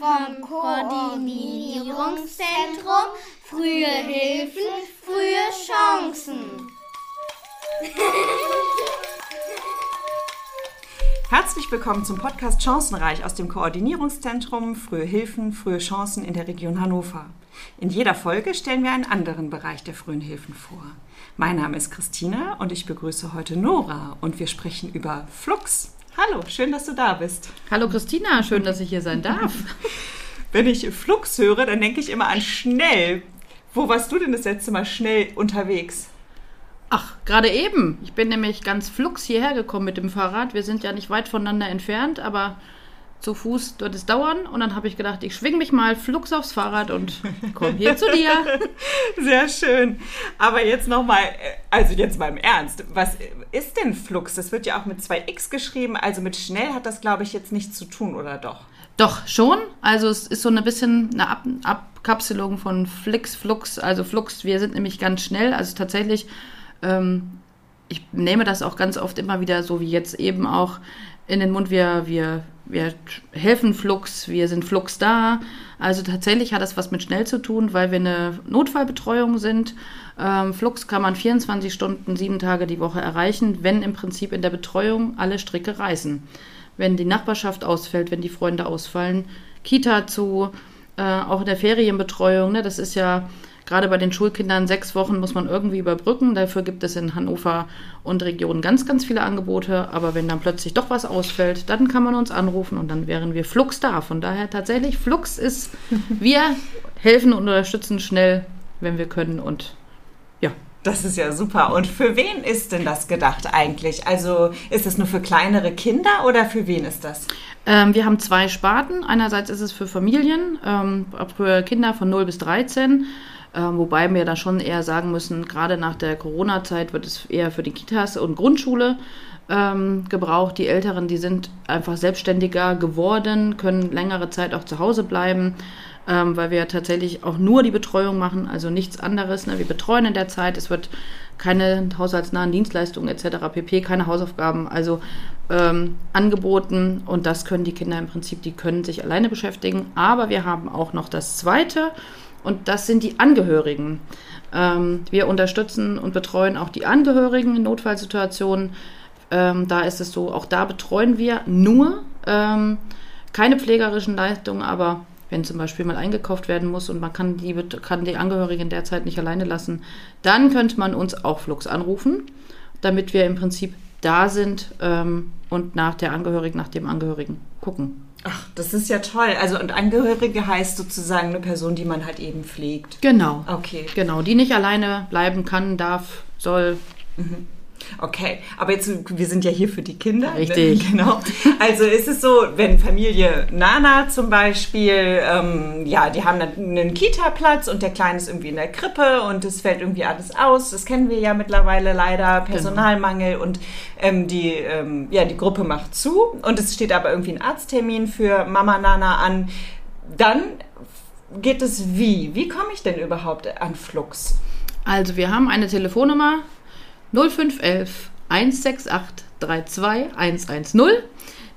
vom Koordinierungszentrum Frühe Hilfen, frühe Chancen. Herzlich willkommen zum Podcast Chancenreich aus dem Koordinierungszentrum Frühe Hilfen, frühe Chancen in der Region Hannover. In jeder Folge stellen wir einen anderen Bereich der frühen Hilfen vor. Mein Name ist Christina und ich begrüße heute Nora und wir sprechen über Flux. Hallo, schön, dass du da bist. Hallo Christina, schön, dass ich hier sein darf. Wenn ich Flux höre, dann denke ich immer an schnell. Wo warst du denn das letzte Mal schnell unterwegs? Ach, gerade eben. Ich bin nämlich ganz flux hierher gekommen mit dem Fahrrad. Wir sind ja nicht weit voneinander entfernt, aber zu Fuß wird es dauern. Und dann habe ich gedacht, ich schwing mich mal flugs aufs Fahrrad und komme hier zu dir. Sehr schön. Aber jetzt nochmal, also jetzt mal im Ernst. Was ist denn Flux? Das wird ja auch mit zwei X geschrieben. Also mit schnell hat das, glaube ich, jetzt nichts zu tun, oder doch? Doch, schon. Also es ist so ein bisschen eine Ab Abkapselung von Flix, Flux. Also Flux, wir sind nämlich ganz schnell. Also tatsächlich, ähm, ich nehme das auch ganz oft immer wieder so wie jetzt eben auch in den Mund. Wir, wir wir helfen Flux, wir sind Flux da. Also tatsächlich hat das was mit schnell zu tun, weil wir eine Notfallbetreuung sind. Ähm, Flux kann man 24 Stunden, sieben Tage die Woche erreichen, wenn im Prinzip in der Betreuung alle Stricke reißen. Wenn die Nachbarschaft ausfällt, wenn die Freunde ausfallen, Kita zu, äh, auch in der Ferienbetreuung. Ne, das ist ja Gerade bei den Schulkindern sechs Wochen muss man irgendwie überbrücken. Dafür gibt es in Hannover und Regionen ganz, ganz viele Angebote. Aber wenn dann plötzlich doch was ausfällt, dann kann man uns anrufen und dann wären wir Flux da. Von daher tatsächlich, Flux ist, wir helfen und unterstützen schnell, wenn wir können und ja. Das ist ja super. Und für wen ist denn das gedacht eigentlich? Also ist es nur für kleinere Kinder oder für wen ist das? Ähm, wir haben zwei Sparten. Einerseits ist es für Familien, ähm, für Kinder von 0 bis 13 ähm, wobei wir da schon eher sagen müssen, gerade nach der Corona-Zeit wird es eher für die Kitas und Grundschule ähm, gebraucht. Die Älteren, die sind einfach selbstständiger geworden, können längere Zeit auch zu Hause bleiben, ähm, weil wir tatsächlich auch nur die Betreuung machen, also nichts anderes. Ne? Wir betreuen in der Zeit, es wird keine haushaltsnahen Dienstleistungen etc. pp, keine Hausaufgaben, also ähm, angeboten und das können die Kinder im Prinzip, die können sich alleine beschäftigen. Aber wir haben auch noch das Zweite, und das sind die Angehörigen. Ähm, wir unterstützen und betreuen auch die Angehörigen in Notfallsituationen. Ähm, da ist es so, auch da betreuen wir nur ähm, keine pflegerischen Leistungen, aber wenn zum Beispiel mal eingekauft werden muss und man kann die, kann die Angehörigen derzeit nicht alleine lassen, dann könnte man uns auch Flux anrufen, damit wir im Prinzip da sind ähm, und nach der Angehörigen, nach dem Angehörigen gucken. Ach, das ist ja toll. Also und Angehörige heißt sozusagen eine Person, die man halt eben pflegt. Genau. Okay. Genau, die nicht alleine bleiben kann, darf, soll. Mhm. Okay, aber jetzt, wir sind ja hier für die Kinder. Ne? Richtig. Ne? Genau. Also ist es so, wenn Familie Nana zum Beispiel, ähm, ja, die haben einen Kita-Platz und der Kleine ist irgendwie in der Krippe und es fällt irgendwie alles aus. Das kennen wir ja mittlerweile leider, genau. Personalmangel genau. und ähm, die, ähm, ja, die Gruppe macht zu und es steht aber irgendwie ein Arzttermin für Mama Nana an. Dann geht es wie? Wie komme ich denn überhaupt an Flux? Also wir haben eine Telefonnummer 0511 168 32 110.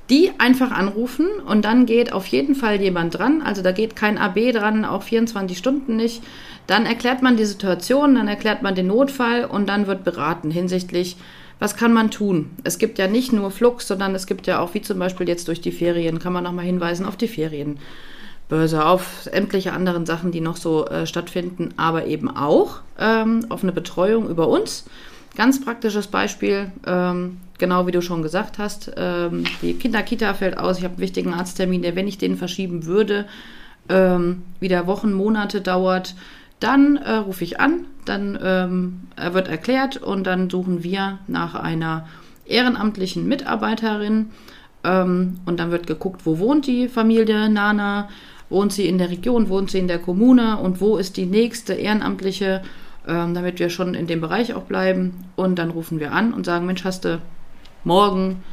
Die einfach anrufen und dann geht auf jeden Fall jemand dran. Also da geht kein AB dran, auch 24 Stunden nicht. Dann erklärt man die Situation, dann erklärt man den Notfall und dann wird beraten hinsichtlich, was kann man tun? Es gibt ja nicht nur Flux, sondern es gibt ja auch, wie zum Beispiel jetzt durch die Ferien, kann man nochmal hinweisen auf die Ferienbörse, auf sämtliche anderen Sachen, die noch so äh, stattfinden, aber eben auch ähm, auf eine Betreuung über uns. Ganz praktisches Beispiel, ähm, genau wie du schon gesagt hast, ähm, die Kinderkita fällt aus, ich habe einen wichtigen Arzttermin, der, wenn ich den verschieben würde, ähm, wieder Wochen, Monate dauert, dann äh, rufe ich an, dann ähm, wird erklärt und dann suchen wir nach einer ehrenamtlichen Mitarbeiterin ähm, und dann wird geguckt, wo wohnt die Familie Nana, wohnt sie in der Region, wohnt sie in der Kommune und wo ist die nächste ehrenamtliche ähm, damit wir schon in dem Bereich auch bleiben. Und dann rufen wir an und sagen, Mensch, hast du morgen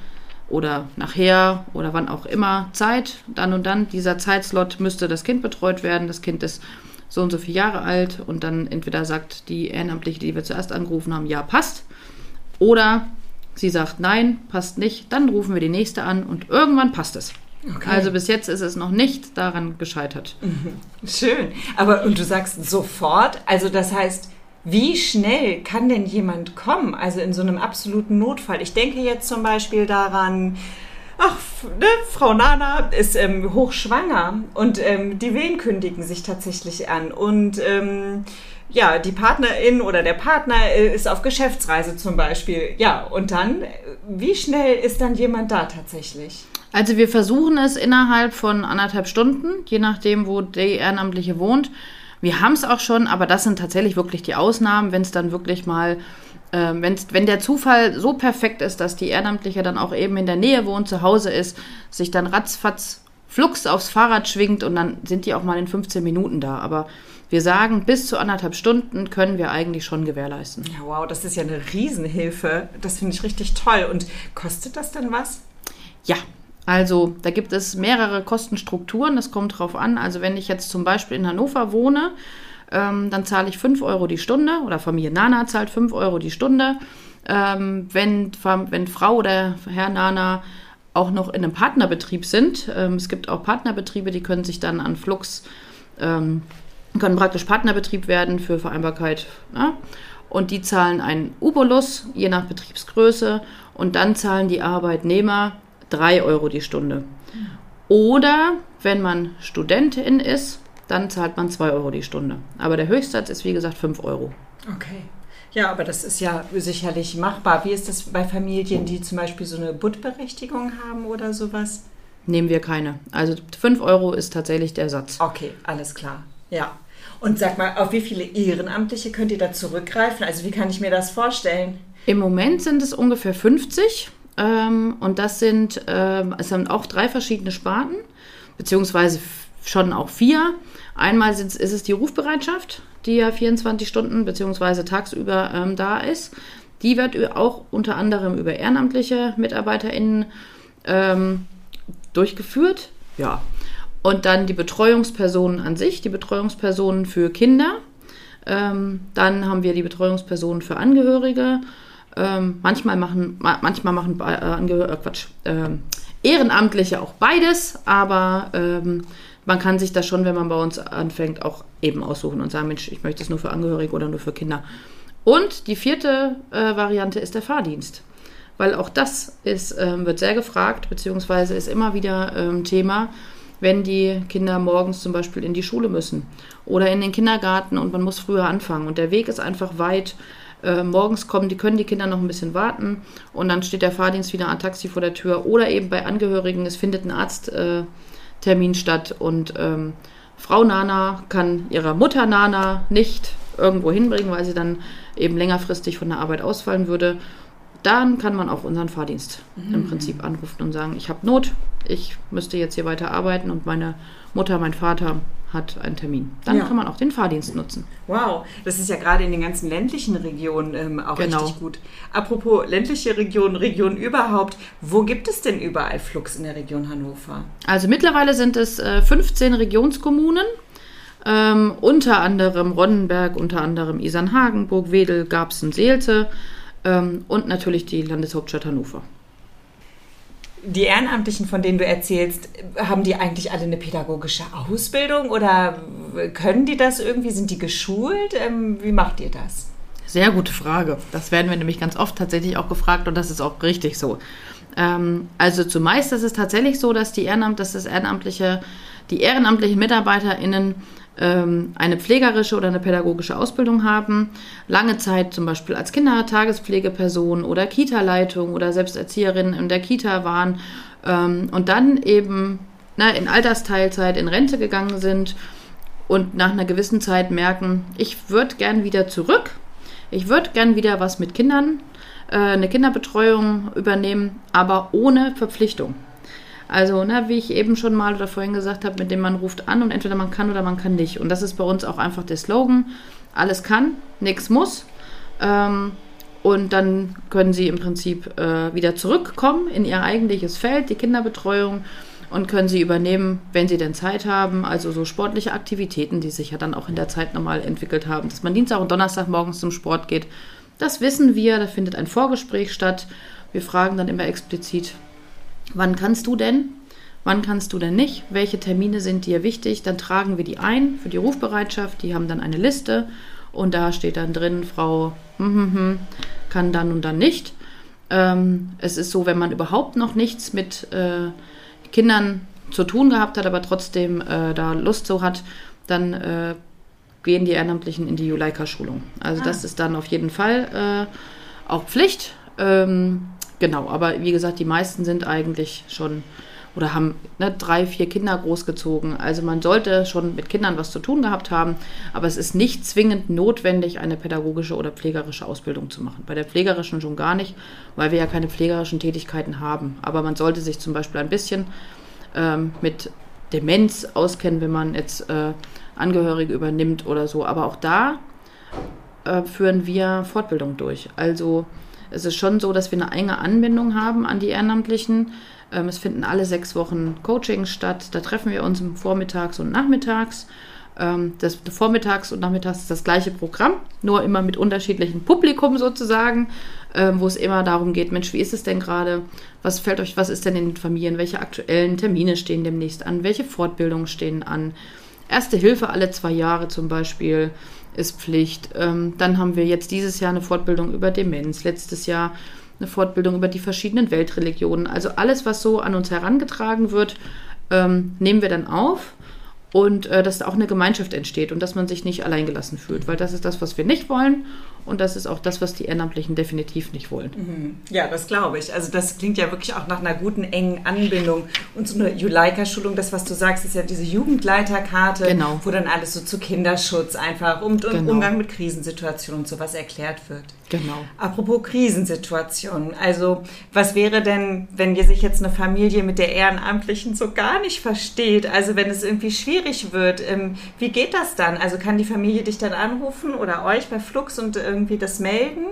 oder nachher oder wann auch immer Zeit, dann und dann, dieser Zeitslot müsste das Kind betreut werden. Das Kind ist so und so viele Jahre alt und dann entweder sagt die Ehrenamtliche, die wir zuerst angerufen haben, ja, passt. Oder sie sagt, nein, passt nicht. Dann rufen wir die nächste an und irgendwann passt es. Okay. Also bis jetzt ist es noch nicht daran gescheitert. Mhm. Schön. Aber und du sagst sofort, also das heißt, wie schnell kann denn jemand kommen? Also in so einem absoluten Notfall. Ich denke jetzt zum Beispiel daran, ach, ne, Frau Nana ist ähm, hochschwanger und ähm, die Wehen kündigen sich tatsächlich an und ähm, ja, die Partnerin oder der Partner äh, ist auf Geschäftsreise zum Beispiel. Ja, und dann, wie schnell ist dann jemand da tatsächlich? Also wir versuchen es innerhalb von anderthalb Stunden, je nachdem, wo die Ehrenamtliche wohnt. Wir haben es auch schon, aber das sind tatsächlich wirklich die Ausnahmen, wenn es dann wirklich mal, äh, wenn's, wenn der Zufall so perfekt ist, dass die Ehrenamtliche dann auch eben in der Nähe wohnt, zu Hause ist, sich dann ratzfatz flugs aufs Fahrrad schwingt und dann sind die auch mal in 15 Minuten da. Aber wir sagen, bis zu anderthalb Stunden können wir eigentlich schon gewährleisten. Ja, wow, das ist ja eine Riesenhilfe. Das finde ich richtig toll. Und kostet das denn was? Ja, also da gibt es mehrere Kostenstrukturen, das kommt drauf an. Also wenn ich jetzt zum Beispiel in Hannover wohne, ähm, dann zahle ich 5 Euro die Stunde oder Familie Nana zahlt 5 Euro die Stunde. Ähm, wenn, wenn Frau oder Herr Nana auch noch in einem Partnerbetrieb sind, ähm, es gibt auch Partnerbetriebe, die können sich dann an Flux, ähm, können praktisch Partnerbetrieb werden für Vereinbarkeit. Ja? Und die zahlen einen Ubolus, je nach Betriebsgröße. Und dann zahlen die Arbeitnehmer 3 Euro die Stunde. Oder wenn man Studentin ist, dann zahlt man 2 Euro die Stunde. Aber der Höchstsatz ist wie gesagt 5 Euro. Okay. Ja, aber das ist ja sicherlich machbar. Wie ist das bei Familien, die zum Beispiel so eine Buttberechtigung haben oder sowas? Nehmen wir keine. Also 5 Euro ist tatsächlich der Satz. Okay, alles klar. Ja. Und sag mal, auf wie viele Ehrenamtliche könnt ihr da zurückgreifen? Also wie kann ich mir das vorstellen? Im Moment sind es ungefähr 50. Ähm, und das sind, ähm, es sind auch drei verschiedene Sparten, beziehungsweise schon auch vier. Einmal ist es die Rufbereitschaft, die ja 24 Stunden beziehungsweise tagsüber ähm, da ist. Die wird auch unter anderem über ehrenamtliche MitarbeiterInnen ähm, durchgeführt. Ja. Und dann die Betreuungspersonen an sich, die Betreuungspersonen für Kinder. Ähm, dann haben wir die Betreuungspersonen für Angehörige ähm, manchmal machen, manchmal machen äh, äh, Quatsch, äh, Ehrenamtliche auch beides, aber ähm, man kann sich das schon, wenn man bei uns anfängt, auch eben aussuchen und sagen, Mensch, ich möchte es nur für Angehörige oder nur für Kinder. Und die vierte äh, Variante ist der Fahrdienst. Weil auch das ist, ähm, wird sehr gefragt, beziehungsweise ist immer wieder ähm, Thema, wenn die Kinder morgens zum Beispiel in die Schule müssen oder in den Kindergarten und man muss früher anfangen und der Weg ist einfach weit äh, morgens kommen, die können die Kinder noch ein bisschen warten und dann steht der Fahrdienst wieder ein Taxi vor der Tür oder eben bei Angehörigen, es findet ein Arzttermin äh, statt und ähm, Frau Nana kann ihrer Mutter Nana nicht irgendwo hinbringen, weil sie dann eben längerfristig von der Arbeit ausfallen würde. Dann kann man auch unseren Fahrdienst mhm. im Prinzip anrufen und sagen, ich habe Not, ich müsste jetzt hier weiter arbeiten und meine Mutter, mein Vater hat einen Termin. Dann ja. kann man auch den Fahrdienst nutzen. Wow, das ist ja gerade in den ganzen ländlichen Regionen ähm, auch genau. richtig gut. Apropos ländliche Regionen, Regionen überhaupt, wo gibt es denn überall Flux in der Region Hannover? Also mittlerweile sind es äh, 15 Regionskommunen. Ähm, unter anderem Ronnenberg, unter anderem Isernhagen, Burgwedel, Garbsen, Seelte ähm, und natürlich die Landeshauptstadt Hannover die Ehrenamtlichen, von denen du erzählst, haben die eigentlich alle eine pädagogische Ausbildung oder können die das irgendwie? Sind die geschult? Ähm, wie macht ihr das? Sehr gute Frage. Das werden wir nämlich ganz oft tatsächlich auch gefragt und das ist auch richtig so. Ähm, also zumeist ist es tatsächlich so, dass die Ehrenamt, dass das Ehrenamtliche, die ehrenamtlichen MitarbeiterInnen ähm, eine pflegerische oder eine pädagogische Ausbildung haben, lange Zeit zum Beispiel als Kindertagespflegeperson oder Kita-Leitung oder selbst Erzieherin in der Kita waren ähm, und dann eben ne, in Altersteilzeit in Rente gegangen sind und nach einer gewissen Zeit merken, ich würde gern wieder zurück, ich würde gern wieder was mit Kindern, äh, eine Kinderbetreuung übernehmen, aber ohne Verpflichtung. Also, ne, wie ich eben schon mal oder vorhin gesagt habe, mit dem man ruft an und entweder man kann oder man kann nicht. Und das ist bei uns auch einfach der Slogan. Alles kann, nichts muss. Ähm, und dann können sie im Prinzip äh, wieder zurückkommen in ihr eigentliches Feld, die Kinderbetreuung, und können sie übernehmen, wenn sie denn Zeit haben. Also so sportliche Aktivitäten, die sich ja dann auch in der Zeit normal entwickelt haben. Dass man Dienstag und Donnerstag morgens zum Sport geht, das wissen wir. Da findet ein Vorgespräch statt. Wir fragen dann immer explizit, wann kannst du denn? wann kannst du denn nicht, welche Termine sind dir wichtig, dann tragen wir die ein für die Rufbereitschaft, die haben dann eine Liste und da steht dann drin, Frau hm, hm, hm, kann dann und dann nicht. Ähm, es ist so, wenn man überhaupt noch nichts mit äh, Kindern zu tun gehabt hat, aber trotzdem äh, da Lust so hat, dann äh, gehen die Ehrenamtlichen in die Juleika-Schulung. Also ah. das ist dann auf jeden Fall auch Pflicht. Ähm, genau, aber wie gesagt, die meisten sind eigentlich schon oder haben ne, drei, vier Kinder großgezogen. Also man sollte schon mit Kindern was zu tun gehabt haben, aber es ist nicht zwingend notwendig, eine pädagogische oder pflegerische Ausbildung zu machen. Bei der pflegerischen schon gar nicht, weil wir ja keine pflegerischen Tätigkeiten haben. Aber man sollte sich zum Beispiel ein bisschen ähm, mit Demenz auskennen, wenn man jetzt äh, Angehörige übernimmt oder so. Aber auch da äh, führen wir Fortbildung durch. Also es ist schon so, dass wir eine enge Anbindung haben an die Ehrenamtlichen. Ähm, es finden alle sechs Wochen Coachings statt. Da treffen wir uns vormittags und nachmittags. Ähm, das Vormittags und Nachmittags ist das gleiche Programm, nur immer mit unterschiedlichem Publikum sozusagen, ähm, wo es immer darum geht, Mensch, wie ist es denn gerade? Was fällt euch, was ist denn in den Familien? Welche aktuellen Termine stehen demnächst an? Welche Fortbildungen stehen an? Erste Hilfe alle zwei Jahre zum Beispiel ist Pflicht. Ähm, dann haben wir jetzt dieses Jahr eine Fortbildung über Demenz, letztes Jahr eine Fortbildung über die verschiedenen Weltreligionen. Also alles, was so an uns herangetragen wird, ähm, nehmen wir dann auf und äh, dass da auch eine Gemeinschaft entsteht und dass man sich nicht alleingelassen fühlt, weil das ist das, was wir nicht wollen und das ist auch das, was die Ehrenamtlichen definitiv nicht wollen. Mhm. Ja, das glaube ich. Also das klingt ja wirklich auch nach einer guten, engen Anbindung. Und so eine Juleika-Schulung, das, was du sagst, ist ja diese Jugendleiterkarte, genau. wo dann alles so zu Kinderschutz einfach und, und genau. Umgang mit Krisensituationen und sowas erklärt wird. Genau. Apropos Krisensituationen, also was wäre denn, wenn sich jetzt eine Familie mit der Ehrenamtlichen so gar nicht versteht? Also wenn es irgendwie schwierig wird, ähm, wie geht das dann? Also kann die Familie dich dann anrufen oder euch bei Flux und irgendwie das melden?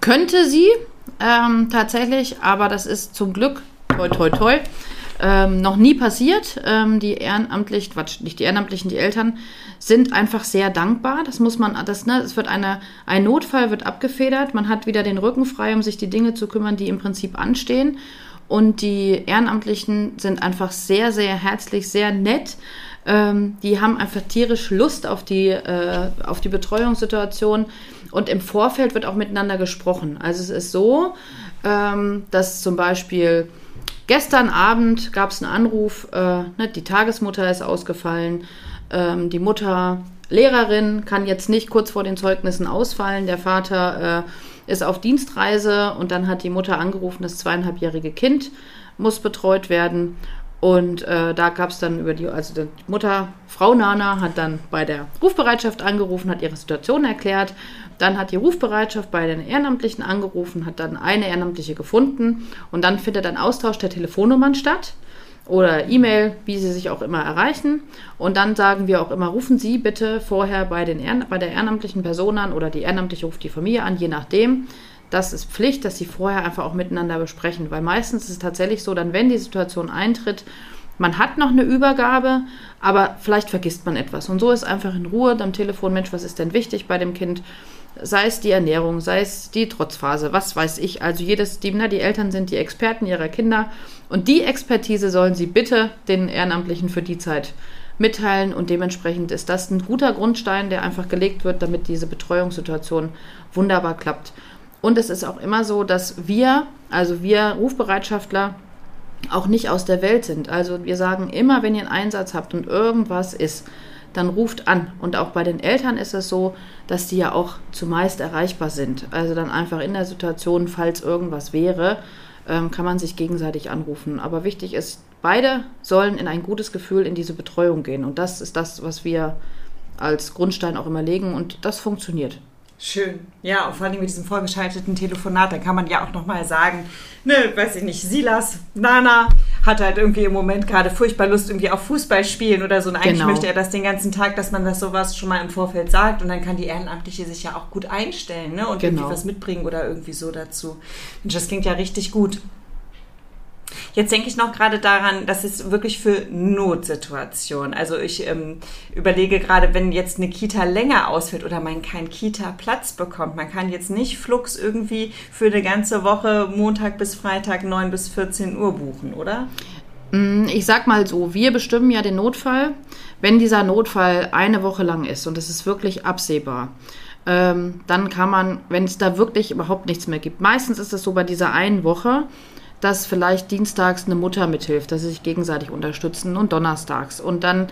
Könnte sie ähm, tatsächlich, aber das ist zum Glück, toi toi toi, ähm, noch nie passiert. Ähm, die Ehrenamtlichen, Quatsch, nicht die Ehrenamtlichen, die Eltern sind einfach sehr dankbar. Das muss man, das, ne, es wird eine, ein Notfall wird abgefedert. Man hat wieder den Rücken frei, um sich die Dinge zu kümmern, die im Prinzip anstehen. Und die Ehrenamtlichen sind einfach sehr, sehr herzlich, sehr nett. Ähm, die haben einfach tierisch Lust auf die, äh, auf die Betreuungssituation. Und im Vorfeld wird auch miteinander gesprochen. Also es ist so, ähm, dass zum Beispiel gestern Abend gab es einen Anruf, äh, ne, die Tagesmutter ist ausgefallen, ähm, die Mutter Lehrerin kann jetzt nicht kurz vor den Zeugnissen ausfallen, der Vater äh, ist auf Dienstreise und dann hat die Mutter angerufen, das zweieinhalbjährige Kind muss betreut werden. Und äh, da gab es dann über die, also die Mutter, Frau Nana, hat dann bei der Rufbereitschaft angerufen, hat ihre Situation erklärt. Dann hat die Rufbereitschaft bei den Ehrenamtlichen angerufen, hat dann eine Ehrenamtliche gefunden. Und dann findet ein Austausch der Telefonnummern statt oder E-Mail, wie Sie sich auch immer erreichen. Und dann sagen wir auch immer, rufen Sie bitte vorher bei, den Ehren, bei der ehrenamtlichen Person an oder die Ehrenamtliche ruft die Familie an, je nachdem. Das ist Pflicht, dass Sie vorher einfach auch miteinander besprechen, weil meistens ist es tatsächlich so, dann wenn die Situation eintritt, man hat noch eine Übergabe, aber vielleicht vergisst man etwas. Und so ist einfach in Ruhe am Telefon, Mensch, was ist denn wichtig bei dem Kind? sei es die Ernährung, sei es die Trotzphase, was weiß ich. Also jedes, die, die Eltern sind die Experten ihrer Kinder und die Expertise sollen sie bitte den Ehrenamtlichen für die Zeit mitteilen und dementsprechend ist das ein guter Grundstein, der einfach gelegt wird, damit diese Betreuungssituation wunderbar klappt. Und es ist auch immer so, dass wir, also wir Rufbereitschaftler, auch nicht aus der Welt sind. Also wir sagen immer, wenn ihr einen Einsatz habt und irgendwas ist, dann ruft an. Und auch bei den Eltern ist es so, dass die ja auch zumeist erreichbar sind. Also dann einfach in der Situation, falls irgendwas wäre, ähm, kann man sich gegenseitig anrufen. Aber wichtig ist, beide sollen in ein gutes Gefühl in diese Betreuung gehen. Und das ist das, was wir als Grundstein auch immer legen. Und das funktioniert. Schön. Ja, und vor allem mit diesem vorgeschalteten Telefonat, da kann man ja auch nochmal sagen, ne, weiß ich nicht, Silas, Nana hat halt irgendwie im Moment gerade furchtbar Lust irgendwie auf Fußball spielen oder so. Und eigentlich genau. möchte er das den ganzen Tag, dass man das sowas schon mal im Vorfeld sagt und dann kann die Ehrenamtliche sich ja auch gut einstellen, ne, und genau. irgendwie was mitbringen oder irgendwie so dazu. Und das klingt ja richtig gut. Jetzt denke ich noch gerade daran, dass es wirklich für Notsituationen. Also ich ähm, überlege gerade, wenn jetzt eine Kita länger ausfällt oder man keinen Kita-Platz bekommt, man kann jetzt nicht Flux irgendwie für eine ganze Woche Montag bis Freitag 9 bis 14 Uhr buchen, oder? Mm, Ich sag mal so, wir bestimmen ja den Notfall. Wenn dieser Notfall eine Woche lang ist und es ist wirklich absehbar, ähm, dann kann man, wenn es da wirklich überhaupt nichts mehr gibt. Meistens ist es so bei dieser einen Woche, dass vielleicht dienstags eine Mutter mithilft, dass sie sich gegenseitig unterstützen und donnerstags. Und dann,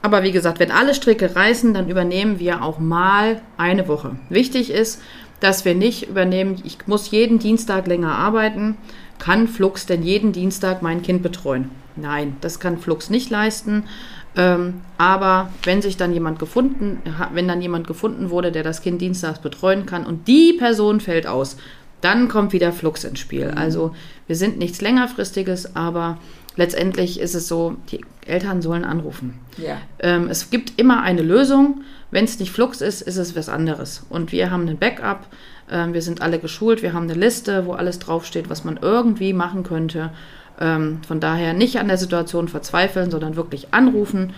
aber wie gesagt, wenn alle Stricke reißen, dann übernehmen wir auch mal eine Woche. Wichtig ist, dass wir nicht übernehmen, ich muss jeden Dienstag länger arbeiten, kann Flux denn jeden Dienstag mein Kind betreuen? Nein, das kann Flux nicht leisten. Ähm, aber wenn sich dann jemand gefunden, wenn dann jemand gefunden wurde, der das Kind dienstags betreuen kann und die Person fällt aus, dann kommt wieder Flux ins Spiel. Also wir sind nichts längerfristiges, aber letztendlich ist es so, die Eltern sollen anrufen. Ja. Ähm, es gibt immer eine Lösung. Wenn es nicht Flux ist, ist es was anderes. Und wir haben einen Backup. Ähm, wir sind alle geschult. Wir haben eine Liste, wo alles draufsteht, was man irgendwie machen könnte. Ähm, von daher nicht an der Situation verzweifeln, sondern wirklich anrufen.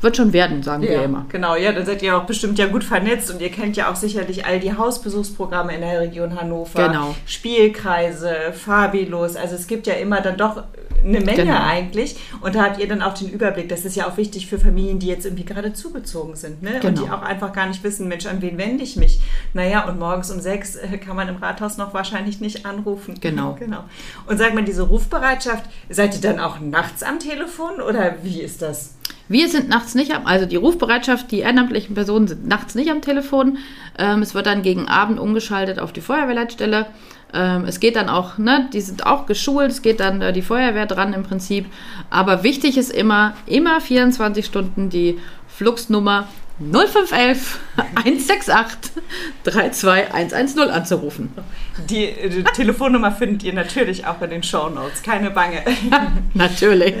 Wird schon werden, sagen wir Ja, immer. genau, ja, dann seid ihr auch bestimmt ja gut vernetzt und ihr kennt ja auch sicherlich all die Hausbesuchsprogramme in der Region Hannover. Genau. Spielkreise, Fabilos, also es gibt ja immer dann doch eine Menge Genau. eigentlich und da habt ihr dann auch den Überblick. Das ist ja auch wichtig für Familien, die jetzt irgendwie gerade zugezogen sind ne? und Genau. die auch einfach gar nicht wissen, Mensch, an wen wende ich mich? Naja, und morgens um sechs äh, kann man im Rathaus noch wahrscheinlich nicht anrufen. Genau. genau. Und sag mal, diese Rufbereitschaft, seid ihr dann auch nachts am Telefon oder wie ist das? Wir sind nachts nicht am, also die Rufbereitschaft, die ehrenamtlichen Personen sind nachts nicht am Telefon. Ähm, es wird dann gegen Abend umgeschaltet auf die Feuerwehrleitstelle. Ähm, es geht dann auch, ne, die sind auch geschult, es geht dann äh, die Feuerwehr dran im Prinzip. Aber wichtig ist immer, immer 24 Stunden die Fluxnummer 0511 168 32110 anzurufen. Die, äh, Telefonnummer findet ihr natürlich auch in den Shownotes, keine Bange. Natürlich.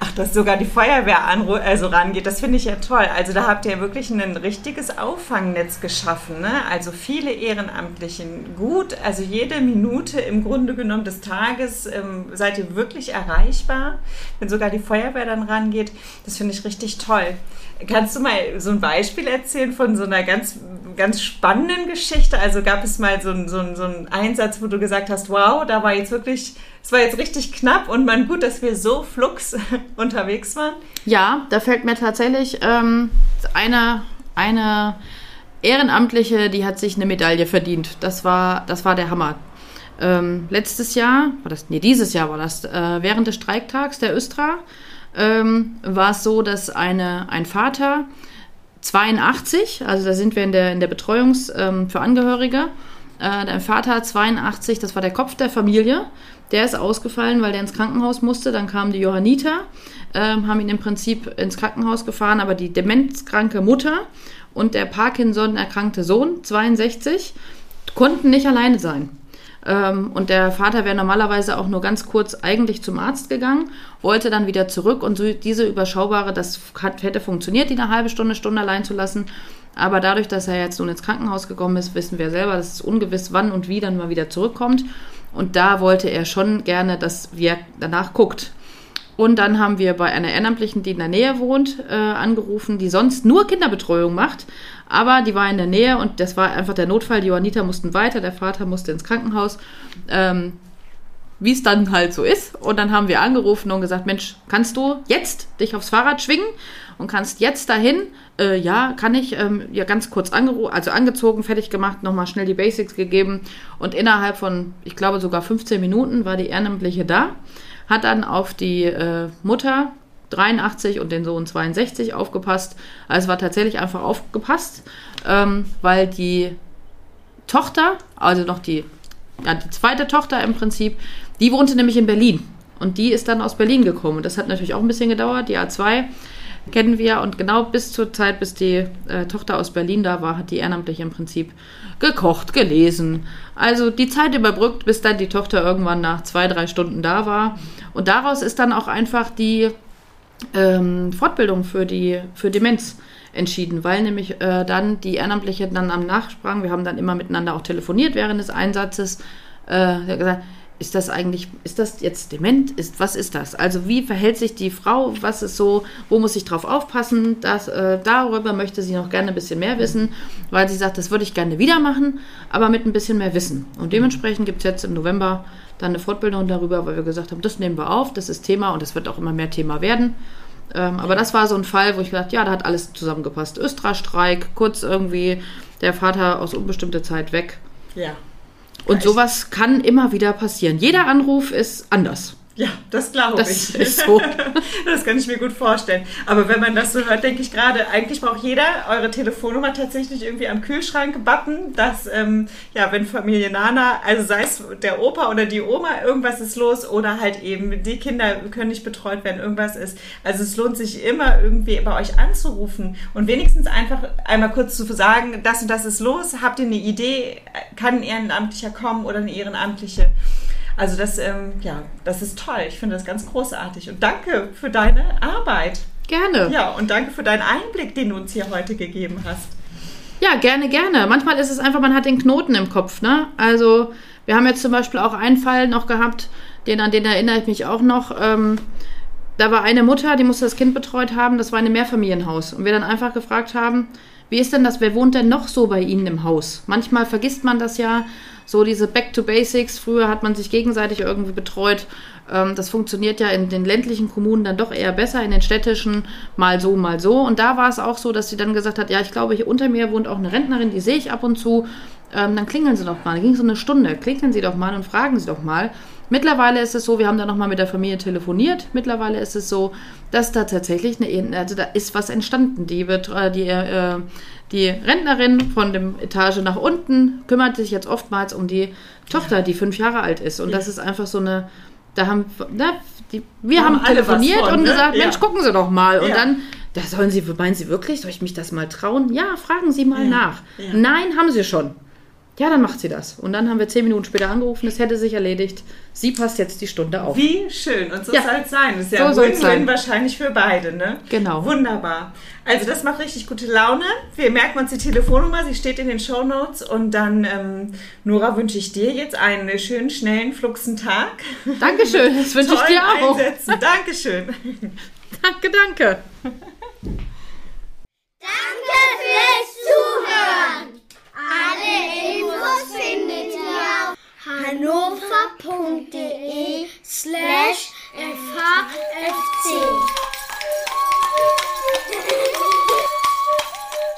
Ach, dass sogar die Feuerwehr also rangeht, das finde ich ja toll. Also da habt ihr wirklich ein richtiges Auffangnetz geschaffen. Ne? Also viele Ehrenamtlichen, gut, also jede Minute im Grunde genommen des Tages ähm, seid ihr wirklich erreichbar, wenn sogar die Feuerwehr dann rangeht. Das finde ich richtig toll. Kannst du mal so ein Beispiel erzählen von so einer ganz, ganz spannenden Geschichte? Also gab es mal so einen so so einen Einsatz, wo du gesagt hast, wow, da war jetzt wirklich, es war jetzt richtig knapp und man gut, dass wir so flux unterwegs waren. Ja, da fällt mir tatsächlich ähm, eine, eine Ehrenamtliche, die hat sich eine Medaille verdient. Das war, das war der Hammer. Ähm, letztes Jahr, war das, nee, dieses Jahr war das, äh, während des Streiktags der Östra, ähm, war es so, dass eine, ein Vater 82, also da sind wir in der, in der Betreuungs ähm, für Angehörige, äh, der Vater 82, das war der Kopf der Familie, der ist ausgefallen, weil der ins Krankenhaus musste. Dann kam die Johanniter, ähm, haben ihn im Prinzip ins Krankenhaus gefahren, aber die demenzkranke Mutter und der Parkinson erkrankte Sohn, 62, konnten nicht alleine sein. Ähm, und der Vater wäre normalerweise auch nur ganz kurz eigentlich zum Arzt gegangen, wollte dann wieder zurück und so diese überschaubare, das hat, hätte funktioniert, die eine halbe Stunde, Stunde allein zu lassen. Aber dadurch, dass er jetzt nun ins Krankenhaus gekommen ist, wissen wir selber, dass es ungewiss, wann und wie dann mal wieder zurückkommt. Und da wollte er schon gerne, dass wir danach guckt. Und dann haben wir bei einer Ehrenamtlichen, die in der Nähe wohnt, äh, angerufen, die sonst nur Kinderbetreuung macht. Aber die war in der Nähe und das war einfach der Notfall. Die Johanniter mussten weiter, der Vater musste ins Krankenhaus. Ähm, wie es dann halt so ist. Und dann haben wir angerufen und gesagt, Mensch, kannst du jetzt dich aufs Fahrrad schwingen und kannst jetzt dahin? Äh, ja, kann ich. Ähm, ja, ganz kurz angeru also angezogen, fertig gemacht, nochmal schnell die Basics gegeben. Und innerhalb von, ich glaube, sogar 15 Minuten war die Ehrenamtliche da, hat dann auf die äh, Mutter 83 und den Sohn 62 aufgepasst. Also war tatsächlich einfach aufgepasst, ähm, weil die Tochter, also noch die, ja, die zweite Tochter im Prinzip, die wohnte nämlich in Berlin. Und die ist dann aus Berlin gekommen. Und das hat natürlich auch ein bisschen gedauert. Die A2 kennen wir. Und genau bis zur Zeit, bis die äh, Tochter aus Berlin da war, hat die Ehrenamtliche im Prinzip gekocht, gelesen. Also die Zeit überbrückt, bis dann die Tochter irgendwann nach zwei, drei Stunden da war. Und daraus ist dann auch einfach die ähm, Fortbildung für die für Demenz entschieden, weil nämlich äh, dann die Ehrenamtliche dann am Nachsprang, wir haben dann immer miteinander auch telefoniert während des Einsatzes, äh, gesagt, ist das eigentlich, ist das jetzt dement? Ist, was ist das? Also wie verhält sich die Frau? Was ist so, wo muss ich drauf aufpassen? Das, äh, darüber möchte sie noch gerne ein bisschen mehr wissen, weil sie sagt, das würde ich gerne wieder machen, aber mit ein bisschen mehr Wissen. Und dementsprechend gibt es jetzt im November dann eine Fortbildung darüber, weil wir gesagt haben, das nehmen wir auf, das ist Thema und es wird auch immer mehr Thema werden. Ähm, aber das war so ein Fall, wo ich gedacht, ja, da hat alles zusammengepasst. Östra-Streik, kurz irgendwie der Vater aus unbestimmter Zeit weg. Ja. Und sowas kann immer wieder passieren. Jeder Anruf ist anders. Ja, das glaube ich. ist so. das kann ich mir gut vorstellen. Aber wenn man das so hört, denke ich gerade, eigentlich braucht jeder eure Telefonnummer tatsächlich irgendwie am Kühlschrank button, dass, ähm, ja, wenn Familie Nana, also sei es der Opa oder die Oma, irgendwas ist los oder halt eben die Kinder können nicht betreut werden, irgendwas ist. Also es lohnt sich immer irgendwie bei euch anzurufen und wenigstens einfach einmal kurz zu sagen, das und das ist los, habt ihr eine Idee, kann ein Ehrenamtlicher kommen oder eine Ehrenamtliche? Also das, ähm, ja, das ist toll. Ich finde das ganz großartig. Und danke für deine Arbeit. Gerne. Ja, und danke für deinen Einblick, den du uns hier heute gegeben hast. Ja, gerne, gerne. Manchmal ist es einfach, man hat den Knoten im Kopf, ne? Also, wir haben jetzt zum Beispiel auch einen Fall noch gehabt, den, an den erinnere ich mich auch noch. Ähm, da war eine Mutter, die musste das Kind betreut haben, das war in einem Mehrfamilienhaus. Und wir dann einfach gefragt haben, wie ist denn das, wer wohnt denn noch so bei Ihnen im Haus? Manchmal vergisst man das ja, so diese Back to Basics. Früher hat man sich gegenseitig irgendwie betreut. Ähm, das funktioniert ja in den ländlichen Kommunen dann doch eher besser, in den städtischen mal so, mal so. Und da war es auch so, dass sie dann gesagt hat, ja, ich glaube, hier unter mir wohnt auch eine Rentnerin, die sehe ich ab und zu. Ähm, dann klingeln Sie doch mal. Da ging so eine Stunde. Klingeln Sie doch mal und fragen Sie doch mal. Mittlerweile ist es so, wir haben da nochmal mit der Familie telefoniert. Mittlerweile ist es so, dass da tatsächlich eine, also da ist was entstanden. Die, wird, äh, die, äh, die Rentnerin von dem Etage nach unten kümmert sich jetzt oftmals um die Tochter, die fünf Jahre alt ist. Und das ist einfach so eine, da haben, na, die, wir Haben haben, telefoniert von, und ne? gesagt, Ja. Mensch, gucken Sie doch mal. Und Ja. dann, da sollen Sie, meinen Sie wirklich, soll ich mich das mal trauen? Ja, fragen Sie mal Ja. nach. Ja. Nein, haben Sie schon. Ja, dann macht sie das. Und dann haben wir zehn Minuten später angerufen, es hätte sich erledigt. Sie passt jetzt die Stunde auf. Wie schön. Und so Ja. soll es sein. Das ist ja So Win-Win sein. wahrscheinlich für beide, ne? Genau. Wunderbar. Also das macht richtig gute Laune. Wir merken uns die Telefonnummer, sie steht in den Show Notes. Und dann, ähm, Nora, wünsche ich dir jetzt einen schönen, schnellen, fluxen Tag. Dankeschön, das wünsche ich dir auch. Einsätzen. Dankeschön. Danke, danke. Danke findet ihr auf hannover.de slash FHFC.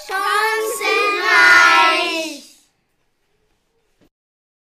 Chance!